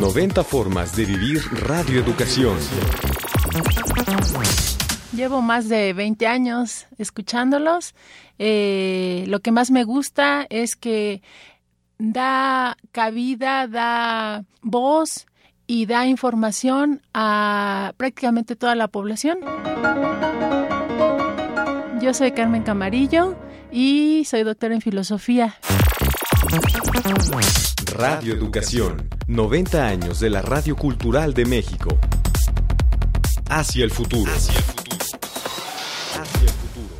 90 formas de vivir radioeducación. Llevo más de 20 años escuchándolos. Eh, lo que más me gusta es que da cabida, da voz y da información a prácticamente toda la población. Yo soy Carmen Camarillo y soy doctora en filosofía. Radio Educación, 90 años de la Radio Cultural de México. Hacia el futuro. Hacia el futuro. Hacia el futuro.